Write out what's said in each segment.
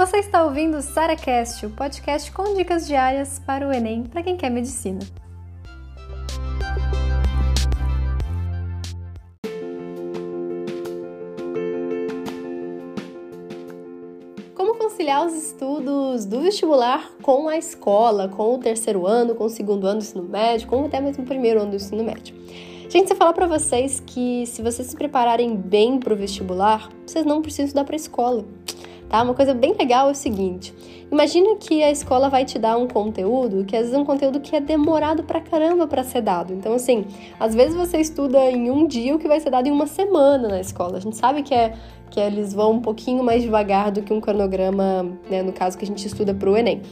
Você está ouvindo o SaraCast, o podcast com dicas diárias para o Enem para quem quer medicina. Como conciliar os estudos do vestibular com a escola, com o terceiro ano, com o segundo ano do ensino médio, com até mesmo o primeiro ano do ensino médio? Gente, se eu falar para vocês que se vocês se prepararem bem para o vestibular, vocês não precisam estudar para a escola tá? Uma coisa bem legal é o seguinte: imagina que a escola vai te dar um conteúdo que às vezes é um conteúdo que é demorado pra caramba para ser dado. Então, assim, às vezes você estuda em um dia o que vai ser dado em uma semana na escola. A gente sabe que é que eles vão um pouquinho mais devagar do que um cronograma, né, no caso que a gente estuda para o Enem.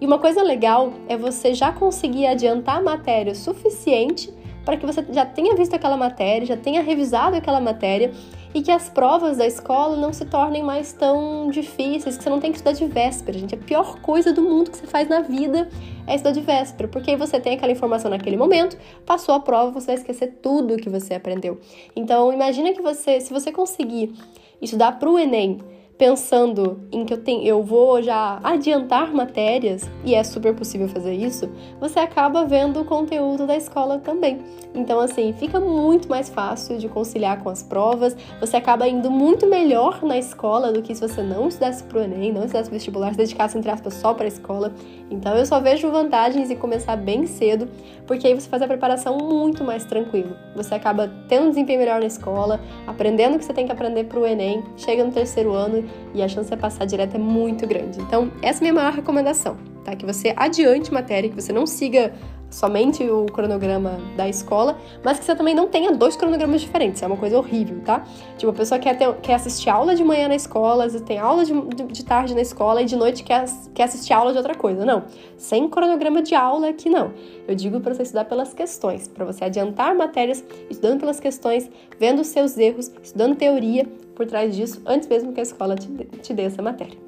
E uma coisa legal é você já conseguir adiantar matéria suficiente para que você já tenha visto aquela matéria, já tenha revisado aquela matéria e que as provas da escola não se tornem mais tão difíceis, que você não tem que estudar de véspera, gente. A pior coisa do mundo que você faz na vida é estudar de véspera, porque aí você tem aquela informação naquele momento, passou a prova, você vai esquecer tudo que você aprendeu. Então, imagina que você, se você conseguir estudar para o Enem pensando em que eu, tenho, eu vou já adiantar matérias, e é super possível fazer isso, você acaba vendo o conteúdo da escola também. Então, assim, fica muito mais fácil de conciliar com as provas, você acaba indo muito melhor na escola do que se você não estudasse pro Enem, não estudasse vestibular, se dedicasse, entre aspas, só para a escola. Então, eu só vejo vantagens em começar bem cedo, porque aí você faz a preparação muito mais tranquilo. Você acaba tendo um desempenho melhor na escola, aprendendo o que você tem que aprender pro Enem, chega no terceiro ano e a chance de passar direto é muito grande. Então, essa é a minha maior recomendação, tá? Que você adiante matéria, que você não siga somente o cronograma da escola, mas que você também não tenha dois cronogramas diferentes. É uma coisa horrível, tá? Tipo, a pessoa quer, ter, quer assistir aula de manhã na escola, tem aula de, de tarde na escola e de noite quer, quer assistir aula de outra coisa. Não. Sem cronograma de aula aqui não. Eu digo para você estudar pelas questões, para você adiantar matérias estudando pelas questões, vendo os seus erros, estudando teoria por trás disso, antes mesmo que a escola te, te dê essa matéria.